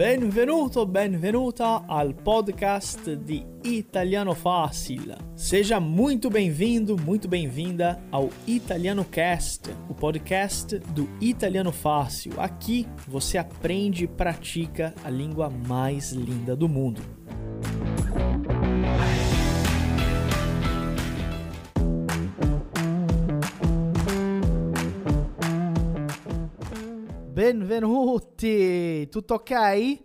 Benvenuto, benvenuta al podcast di Italiano Fácil. Seja muito bem-vindo, muito bem-vinda ao Italiano Cast, o podcast do Italiano Fácil. Aqui você aprende e pratica a língua mais linda do mundo. Benvenuti! Tutto ok?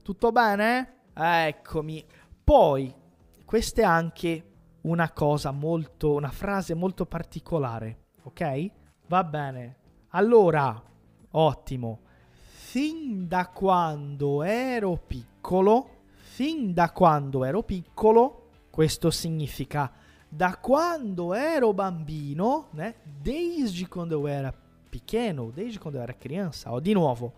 Tutto bene? Eccomi. Poi, questa è anche una cosa molto, una frase molto particolare, ok? Va bene. Allora, ottimo. Fin da quando ero piccolo, fin da quando ero piccolo, questo significa da quando ero bambino, né? Desde quando eu era pequeno, desde quando eu era criança, ó, di nuovo,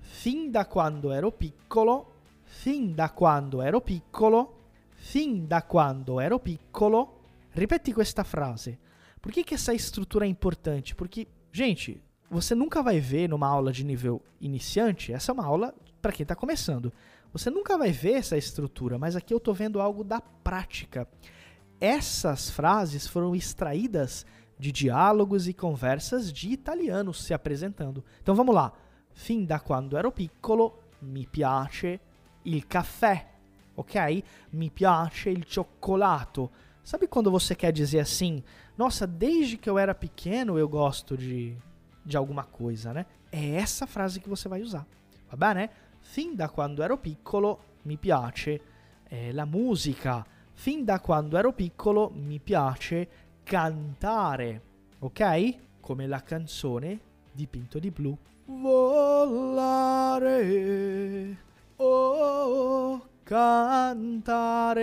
fin da quando ero piccolo, fin da quando ero piccolo, fin da quando ero piccolo. Ripeti questa frase. Por que, que essa estrutura é importante? Porque, gente, você nunca vai ver numa aula de nível iniciante, essa é uma aula para quem está começando. Você nunca vai ver essa estrutura, mas aqui eu estou vendo algo da prática. Essas frases foram extraídas de diálogos e conversas de italianos se apresentando. Então vamos lá. Fin da quando ero piccolo mi piace il caffè, ok? Mi piace il cioccolato. Sabe quando você quer dizer assim? Nossa, desde que eu era pequeno eu gosto de, de alguma coisa, né? É essa frase que você vai usar. Va bene? Fin da quando ero piccolo mi piace eh, la musica. Fin da quando ero piccolo mi piace cantare, ok? Come la canzone dipinto di blu. Volare, oh, cantare,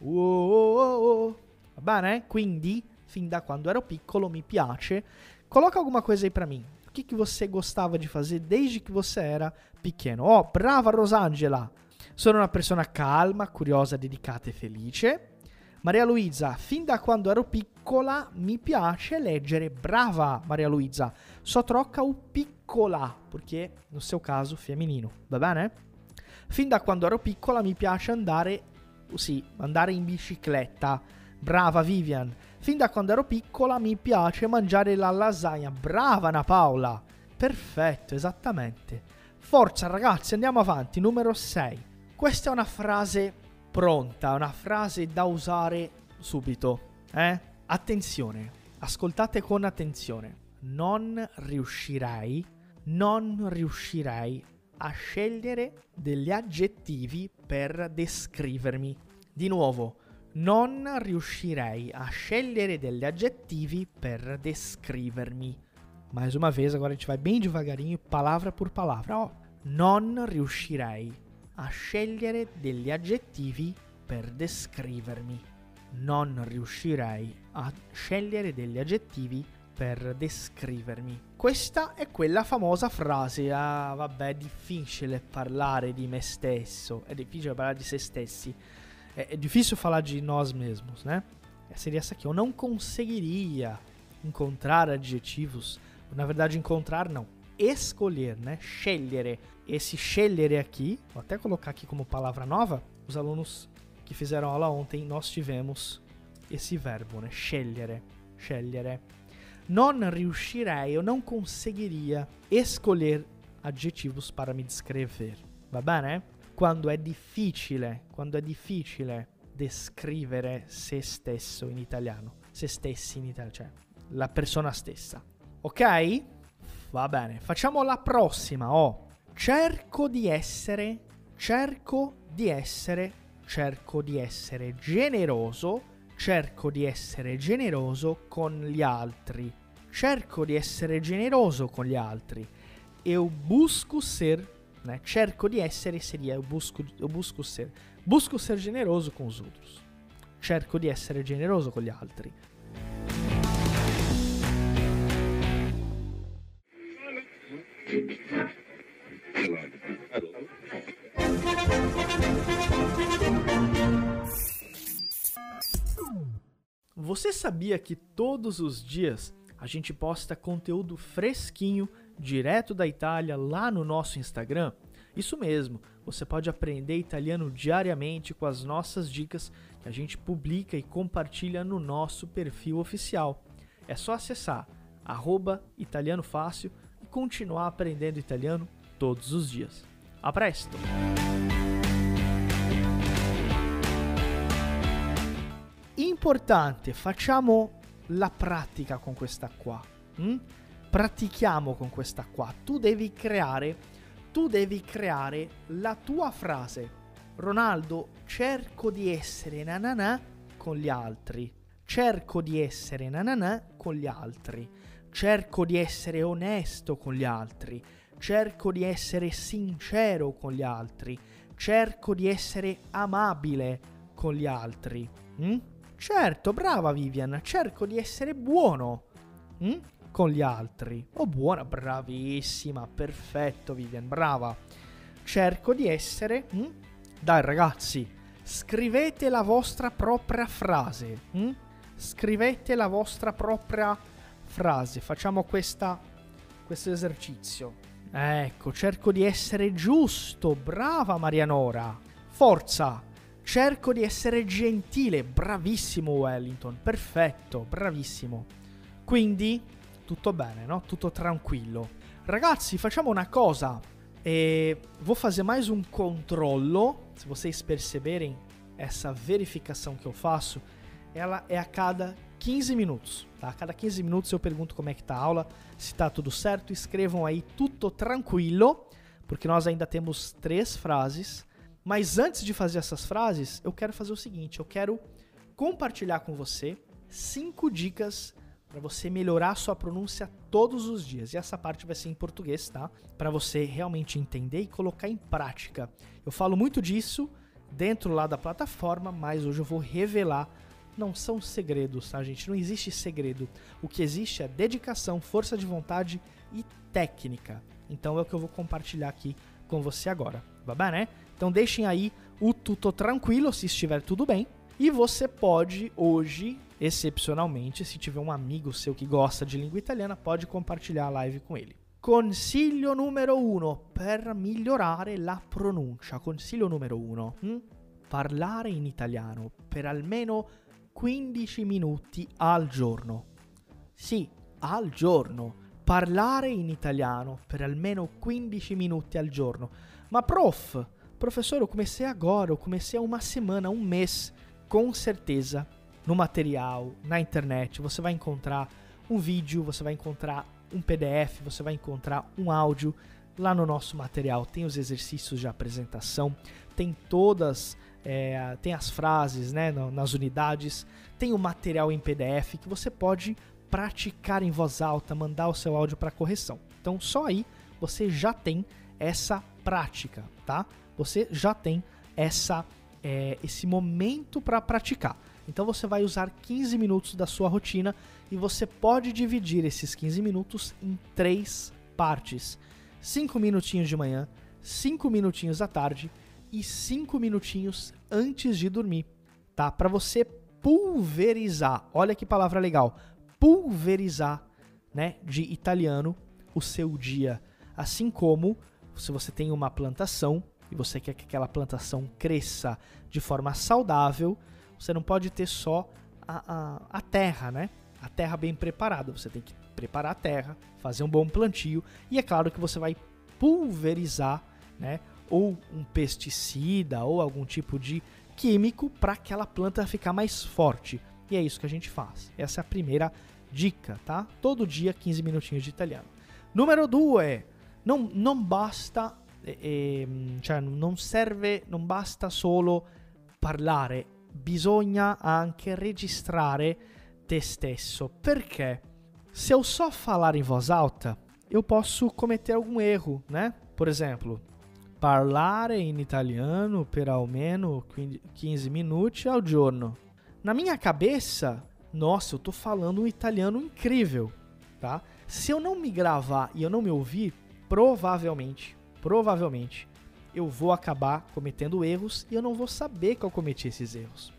oh. Va bene? Quindi, fin da quando ero piccolo, mi piace. Coloca alguma coisa aí pra mim. O que, que você gostava de fazer desde que você era pequeno? Oh, brava Rosangela! Sono una persona calma, curiosa, dedicata e felice. Maria Luisa, fin da quando ero piccola mi piace leggere. Brava, Maria Luisa. Só troca o piccola, perché no seu caso femminino, va bene? Fin da quando ero piccola mi piace andare, sì, andare in bicicletta. Brava Vivian. Fin da quando ero piccola mi piace mangiare la lasagna. Brava Ana Paola. Perfetto, esattamente. Forza ragazzi, andiamo avanti. Numero 6. Questa è una frase pronta, una frase da usare subito. Eh? Attenzione, ascoltate con attenzione. Non riuscirei, non riuscirei a scegliere degli aggettivi per descrivermi. Di nuovo, non riuscirei a scegliere degli aggettivi per descrivermi. Mais uma vez, agora a gente vai bem devagarinho, palavra por palavra. Ó, non riuscirei a scegliere degli aggettivi per descrivermi. Non riuscirei a scegliere degli aggettivi per descrivermi. Questa è quella famosa frase, ah vabbè è difficile parlare di me stesso, è difficile parlare di se stessi, é, é difícil falar de nós mesmos, né? Seria essa aqui, eu não conseguiria encontrar adjetivos, na verdade encontrar não, escolher, né? Scegliere. Esse scegliere aqui, vou até colocar aqui como palavra nova, os alunos que fizeram aula ontem, nós tivemos esse verbo, né? Scegliere. Scegliere. Non riuscirei, eu não conseguiria escolher adjetivos para me descrever. Va bene? Quando è difficile, quando è difficile descrivere se stesso in italiano, se stessi in italiano, cioè la persona stessa. Ok? Va bene, facciamo la prossima. Oh, cerco di essere, cerco di essere, cerco di essere generoso, cerco di essere generoso con gli altri. Cerco di essere generoso con gli altri. Eu busco ser, né? Cerco di essere seria eu busco, eu busco ser. Busco ser generoso com os outros. Cerco di essere generoso con gli altri. Você sabia que todos os dias a gente posta conteúdo fresquinho, direto da Itália, lá no nosso Instagram? Isso mesmo, você pode aprender italiano diariamente com as nossas dicas que a gente publica e compartilha no nosso perfil oficial. É só acessar arroba italiano fácil e continuar aprendendo italiano todos os dias. A presto! Importante, facciamo la pratica con questa qua. Hm? Pratichiamo con questa qua. Tu devi creare, tu devi creare la tua frase. Ronaldo, cerco di essere nananà con gli altri. Cerco di essere nananà con gli altri. Cerco di essere onesto con gli altri. Cerco di essere sincero con gli altri. Cerco di essere amabile con gli altri. Mm? Certo, brava Vivian, cerco di essere buono mm? con gli altri. Oh, buona, bravissima, perfetto Vivian, brava. Cerco di essere... Mm? Dai ragazzi, scrivete la vostra propria frase. Mm? Scrivete la vostra propria frase. Facciamo questa, questo esercizio. Ecco, cerco di essere giusto. Brava Marianora. Forza. Cerco di essere gentile. Bravissimo Wellington. Perfetto, bravissimo. Quindi, tutto bene, no? Tutto tranquillo. Ragazzi, facciamo uma coisa. E vou fazer mais um controllo. Se vocês perceberem essa verificação que eu faço, ela é a cada 15 minutos. Tá? Cada 15 minutos eu pergunto como é que tá a aula, se tá tudo certo. Escrevam aí tudo tranquilo, porque nós ainda temos três frases. Mas antes de fazer essas frases, eu quero fazer o seguinte: eu quero compartilhar com você cinco dicas para você melhorar sua pronúncia todos os dias. E essa parte vai ser em português, tá? Para você realmente entender e colocar em prática. Eu falo muito disso dentro lá da plataforma, mas hoje eu vou revelar não são segredos, tá, gente? Não existe segredo. O que existe é dedicação, força de vontade e técnica. Então é o que eu vou compartilhar aqui com você agora. Bem, né? Então deixem aí o tudo tranquilo, se estiver tudo bem. E você pode hoje, excepcionalmente, se tiver um amigo seu que gosta de língua italiana, pode compartilhar a live com ele. Consiglio numero uno per migliorare la pronuncia. Consiglio numero uno. Hm? Parlare in italiano per almeno 15 minuti al giorno. Sì, al giorno. Parlare in italiano per almeno 15 minuti al giorno. Ma prof, professor, eu comecei agora, eu comecei há uma semana, um mês. Com certeza, no material, na internet, você vai encontrar um vídeo, você vai encontrar um PDF, você vai encontrar um áudio. Lá no nosso material tem os exercícios de apresentação, tem todas é, tem as frases né, nas unidades, tem o material em PDF que você pode praticar em voz alta, mandar o seu áudio para correção. Então só aí você já tem essa prática, tá? Você já tem essa é, esse momento para praticar. Então você vai usar 15 minutos da sua rotina e você pode dividir esses 15 minutos em três partes: 5 minutinhos de manhã, 5 minutinhos à tarde e 5 minutinhos antes de dormir, tá? Para você pulverizar. Olha que palavra legal. Pulverizar, né, de italiano o seu dia, assim como se você tem uma plantação e você quer que aquela plantação cresça de forma saudável, você não pode ter só a, a, a terra, né? A terra bem preparada. Você tem que preparar a terra, fazer um bom plantio e é claro que você vai pulverizar, né? Ou um pesticida ou algum tipo de químico para aquela planta ficar mais forte. E é isso que a gente faz. Essa é a primeira dica, tá? Todo dia 15 minutinhos de italiano. Número 2, non, non basta, ehm, cioè serve, non basta solo parlare, bisogna anche registrare te stesso. Perché? Se eu só falar em voz alta, eu posso cometer algum erro, né? Por exemplo, Parlare in italiano per almeno 15 minuti al giorno. Na minha cabeça, nossa, eu tô falando um italiano incrível, tá? Se eu não me gravar e eu não me ouvir, provavelmente, provavelmente, eu vou acabar cometendo erros e eu não vou saber que eu cometi esses erros.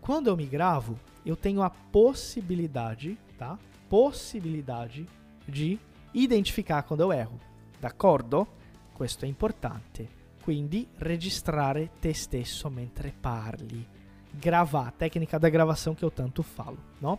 Quando eu me gravo, eu tenho a possibilidade, tá? Possibilidade de identificar quando eu erro. D'accordo? Questo è importante. Quindi registrare te stesso mentre parli. Gravar, tecnica da gravação que eu tanto falo, no?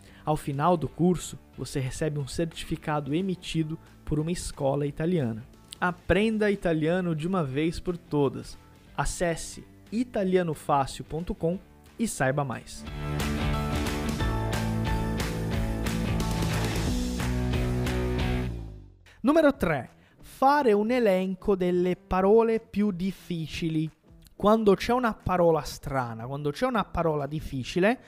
ao final do curso, você recebe um certificado emitido por uma escola italiana. Aprenda italiano de uma vez por todas. Acesse italianofácil.com e saiba mais. Número 3. Fare un elenco delle parole più difficili. Quando c'è una parola strana, quando c'è una parola difficile,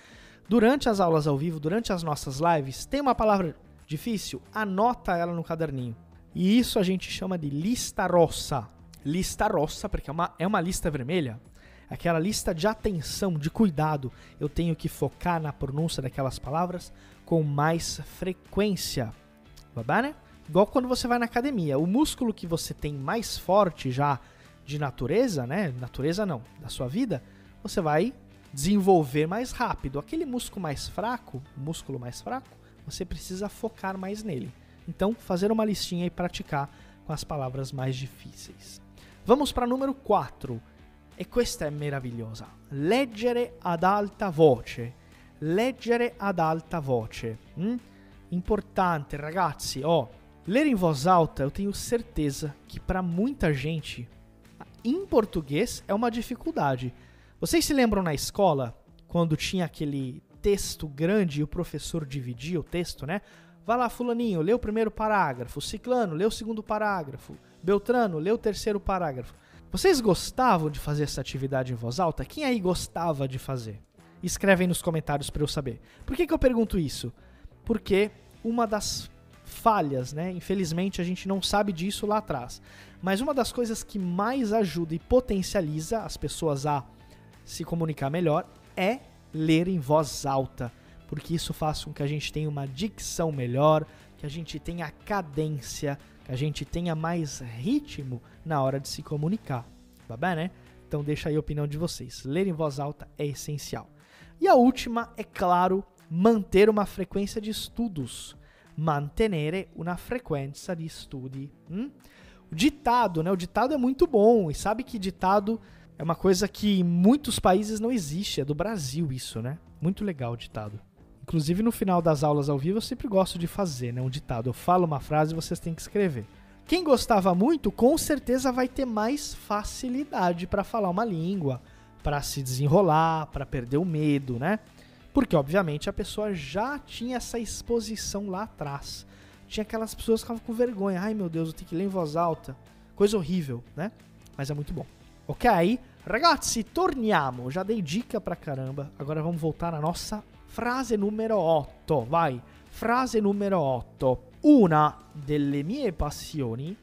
durante as aulas ao vivo, durante as nossas lives, tem uma palavra difícil, anota ela no caderninho. E isso a gente chama de lista rossa. Lista rossa, porque é uma, é uma lista vermelha. Aquela lista de atenção, de cuidado. Eu tenho que focar na pronúncia daquelas palavras com mais frequência. Va bene? Igual quando você vai na academia. O músculo que você tem mais forte já de natureza, né? Natureza não, da sua vida, você vai desenvolver mais rápido. Aquele músculo mais fraco, músculo mais fraco, você precisa focar mais nele. Então, fazer uma listinha e praticar com as palavras mais difíceis. Vamos para número 4. E questa è meravigliosa. Leggere ad alta voce. Leggere ad alta voce. Hum? Importante, ragazzi. Ó, ler em voz alta, eu tenho certeza que para muita gente, em português é uma dificuldade. Vocês se lembram na escola, quando tinha aquele texto grande e o professor dividia o texto, né? Vai lá, fulaninho, lê o primeiro parágrafo. Ciclano, lê o segundo parágrafo. Beltrano, lê o terceiro parágrafo. Vocês gostavam de fazer essa atividade em voz alta? Quem aí gostava de fazer? Escreve aí nos comentários para eu saber. Por que, que eu pergunto isso? Porque uma das falhas, né? Infelizmente a gente não sabe disso lá atrás. Mas uma das coisas que mais ajuda e potencializa as pessoas a se comunicar melhor é ler em voz alta porque isso faz com que a gente tenha uma dicção melhor, que a gente tenha cadência, que a gente tenha mais ritmo na hora de se comunicar. Tá bem, né? Então deixa aí a opinião de vocês. Ler em voz alta é essencial. E a última, é claro, manter uma frequência de estudos. Mantenere una frequência de studi. Hum? O ditado, né? O ditado é muito bom. E sabe que ditado é uma coisa que em muitos países não existe. É do Brasil isso, né? Muito legal o ditado. Inclusive no final das aulas ao vivo eu sempre gosto de fazer, né, um ditado. Eu falo uma frase e vocês têm que escrever. Quem gostava muito, com certeza vai ter mais facilidade para falar uma língua, para se desenrolar, para perder o medo, né? Porque obviamente a pessoa já tinha essa exposição lá atrás. Tinha aquelas pessoas que ficavam com vergonha. Ai meu Deus, eu tenho que ler em voz alta. Coisa horrível, né? Mas é muito bom. Ok? Ragazzi, torniamo. Já dei dica pra caramba. Agora vamos voltar à nossa Frase numero 8, vai. Frase numero 8. Una delle mie passioni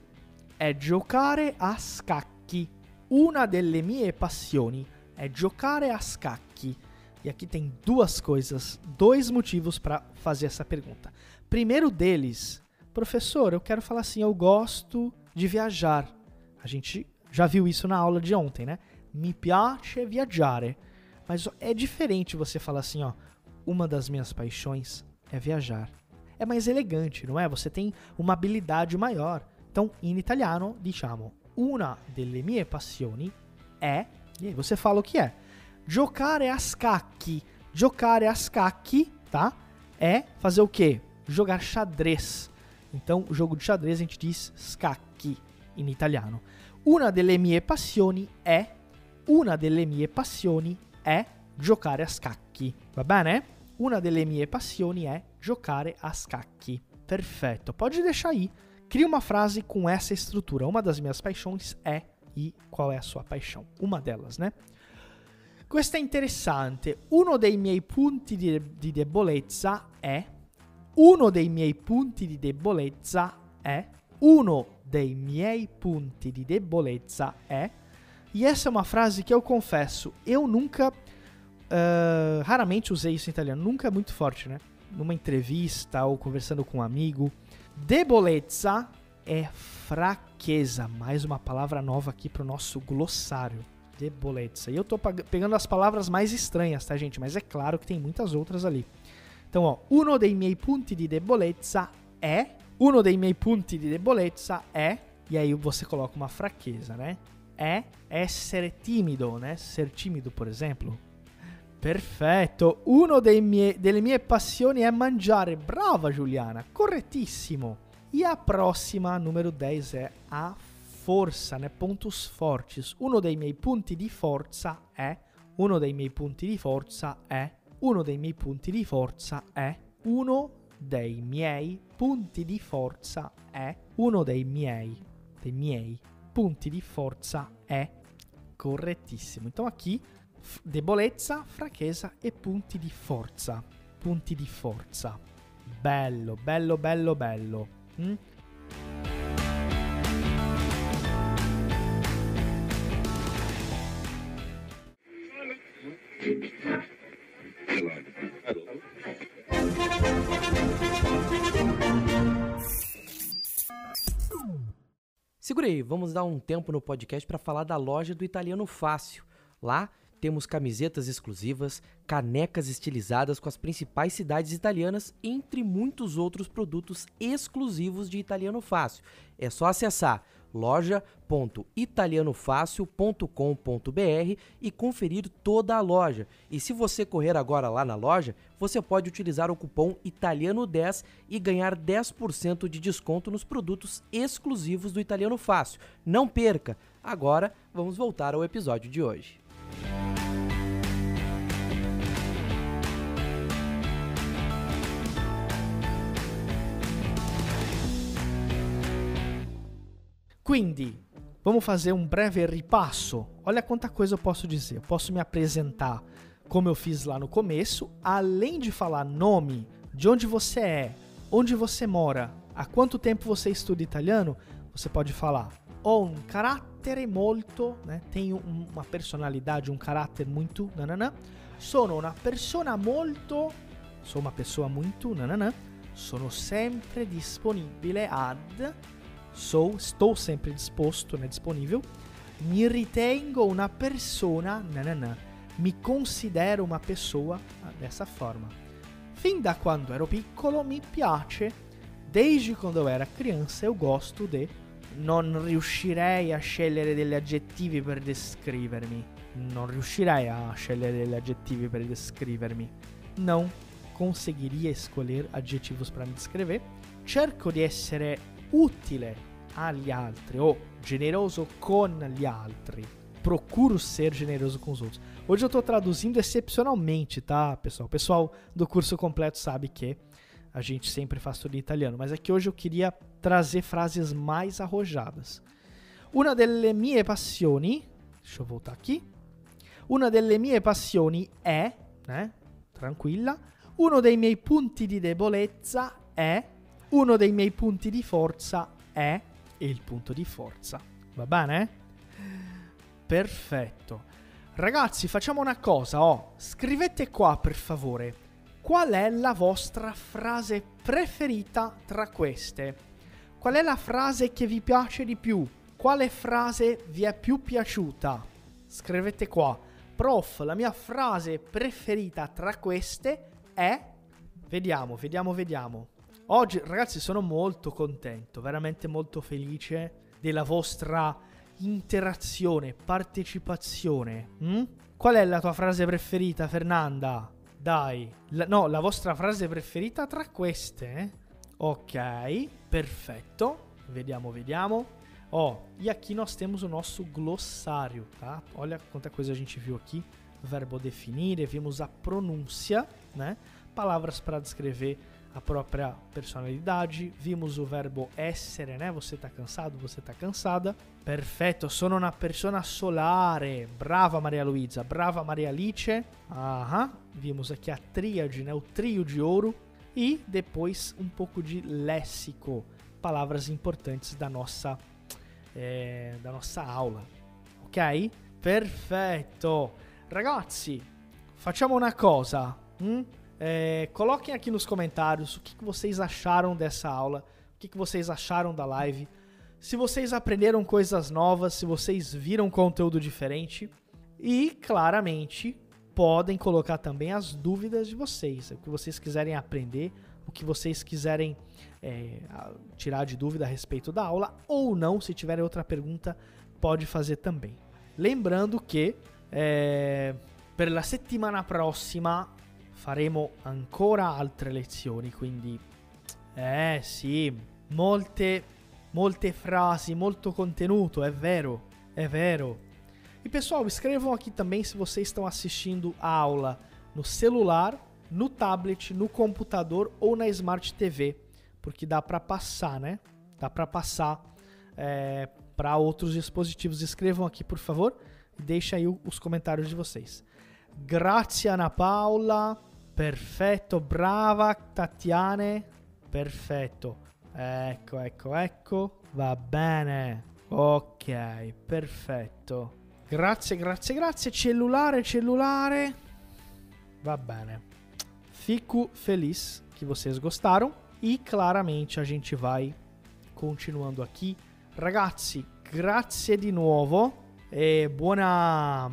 è giocare a scacchi. Una delle mie passioni é giocare a scacchi. E aqui tem duas coisas, dois motivos para fazer essa pergunta. Primeiro deles, professor, eu quero falar assim, eu gosto de viajar. A gente já viu isso na aula de ontem, né? Mi piace viaggiare. Mas é diferente você falar assim, ó, uma das minhas paixões é viajar. É mais elegante, não é? Você tem uma habilidade maior. Então, in italiano, diciamo, una delle mie passioni è, e aí você fala o que é. Giocare a scacchi. Giocare a scacchi, tá? É fazer o quê? Jogar xadrez. Então, o jogo de xadrez a gente diz scacchi em italiano. Una delle mie passioni è una delle mie passioni è giocare a scacchi. Va bene? Una delle mie passioni é giocare a scacchi. Perfetto. Pode deixar aí. Cria uma frase com essa estrutura. Uma das minhas paixões é e qual é a sua paixão? Uma delas, né? Questo è interessante. Uno dei miei punti di, di debolezza è. Uno dei miei punti di debolezza è. Uno dei miei punti di debolezza è. E essa é uma frase que eu confesso, eu nunca. Uh, raramente usei isso em italiano, nunca é muito forte, né? Numa entrevista ou conversando com um amigo. Debolezza é fraqueza. Mais uma palavra nova aqui para o nosso glossário. Debolezza. E eu tô pegando as palavras mais estranhas, tá, gente? Mas é claro que tem muitas outras ali. Então, ó, uno dei miei punti di debolezza è. Uno dei miei punti di debolezza è. E aí você coloca uma fraqueza, né? É essere timido, né? Ser tímido, por exemplo. Perfetto. Mie, delle mie passioni è mangiare. Brava Giuliana, correttissimo. E a próxima, número 10, é a força, né? Pontos fortes. Uno dei miei punti di forza è. Uno dei miei punti di forza è. Uno dei miei punti di forza è. Uno dei miei punti di forza è. Uno dei miei, dei miei punti di forza è. Correttissimo. Então aqui, debolezza, fraqueza e punti di forza. Punti di forza. Bello, bello, bello, bello. Mm? Segura aí, vamos dar um tempo no podcast para falar da loja do Italiano Fácil. Lá temos camisetas exclusivas, canecas estilizadas com as principais cidades italianas, entre muitos outros produtos exclusivos de Italiano Fácil. É só acessar loja.italianofácil.com.br e conferir toda a loja. E se você correr agora lá na loja, você pode utilizar o cupom Italiano10 e ganhar 10% de desconto nos produtos exclusivos do Italiano Fácil. Não perca! Agora vamos voltar ao episódio de hoje. Quindi, vamos fazer um breve ripasso. Olha quanta coisa eu posso dizer. Eu posso me apresentar como eu fiz lá no começo, além de falar nome, de onde você é, onde você mora, há quanto tempo você estuda italiano, você pode falar ho carattere molto, né? tenho uma personalidade, um caráter muito, nananã. Sono una persona molto, sou uma pessoa muito, nananã. Sono sempre disponibile ad Sou, estou sempre disposto, né, disponível. Mi ritengo una persona, nananã. Mi considero uma pessoa ah, dessa forma. Fin da quando ero piccolo mi piace. Desde quando era criança eu gosto de. Non riuscirei a scegliere degli aggettivi per descrivermi. Non riuscirei a scegliere degli aggettivi per descrivermi. Não conseguiria escolher adjetivos para me descrever. Cerco di essere utile agli altri ou generoso con gli altri. Procuro ser generoso com os outros. Hoje eu estou traduzindo excepcionalmente, tá, pessoal? O pessoal do curso completo sabe que a gente sempre faz tudo em italiano, mas aqui hoje eu queria trazer frases mais arrojadas. Una delle mie passioni, deixa eu voltar aqui. Una delle mie passioni è, né? Tranquilla. Uno dei miei punti di debolezza è. Uno dei miei punti di forza è il punto di forza. Va bene? Perfetto. Ragazzi, facciamo una cosa, oh, scrivete qua per favore qual è la vostra frase preferita tra queste. Qual è la frase che vi piace di più? Quale frase vi è più piaciuta? Scrivete qua. Prof, la mia frase preferita tra queste è... Vediamo, vediamo, vediamo. Oggi, ragazzi, sono molto contento, veramente molto felice della vostra interazione, partecipazione. Hm? Qual è la tua frase preferita, Fernanda? Dai, la, no, la vostra frase preferita tra queste. Ok, perfetto. Vediamo, vediamo. Ó, e aqui nós temos o nosso glossário, tá? Olha quanta coisa a gente viu aqui. Verbo definire, vimos a pronúncia, né? Palavras para descrever a própria personalidade. Vimos o verbo essere, né? Você tá cansado, você tá cansada. Perfetto, sono una persona solare. Brava Maria Luisa, brava Maria Alice. Aham. Vimos aqui a tríade, né? O trio de ouro. E depois um pouco de léxico, palavras importantes da nossa, é, da nossa aula. Ok? Perfetto. Ragazzi, facciamo una cosa. Hm? É, coloquem aqui nos comentários o que, que vocês acharam dessa aula, o que, que vocês acharam da live. Se vocês aprenderam coisas novas, se vocês viram conteúdo diferente. E, claramente, podem colocar também as dúvidas de vocês, o que vocês quiserem aprender, o que vocês quiserem é, tirar de dúvida a respeito da aula, ou não, se tiverem outra pergunta, pode fazer também. Lembrando que é, per la settimana prossima faremo ancora altre lezioni, quindi eh sì, molte molte molto contenuto, é vero, é vero. E pessoal, escrevam aqui também se vocês estão assistindo a aula no celular, no tablet, no computador ou na Smart TV, porque dá para passar, né? Dá para passar é, para outros dispositivos. Escrevam aqui, por favor, e aí os comentários de vocês. Grazie Ana Paula. Perfetto, brava Tatiane. Perfetto. Ecco, ecco, ecco. Va bene. Ok, perfetto. Grazie, grazie, grazie. Cellulare, cellulare. Va bene. Fico feliz que vocês gostaram. E claramente a gente vai continuando aqui. Ragazzi, grazie di nuovo. E buona,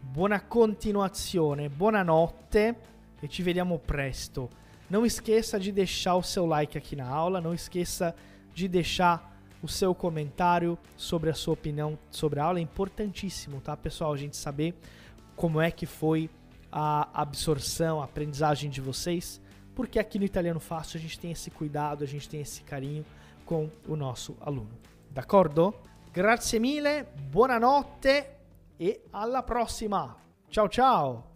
buona continuazione. Buonanotte e ci vediamo presto. Não esqueça de deixar o seu like aqui na aula, não esqueça de deixar o seu comentário sobre a sua opinião sobre a aula. É importantíssimo, tá, pessoal? A gente saber como é que foi a absorção, a aprendizagem de vocês, porque aqui no Italiano Fácil a gente tem esse cuidado, a gente tem esse carinho com o nosso aluno. D'accordo? Grazie mille, buonanotte e alla prossima. Ciao ciao!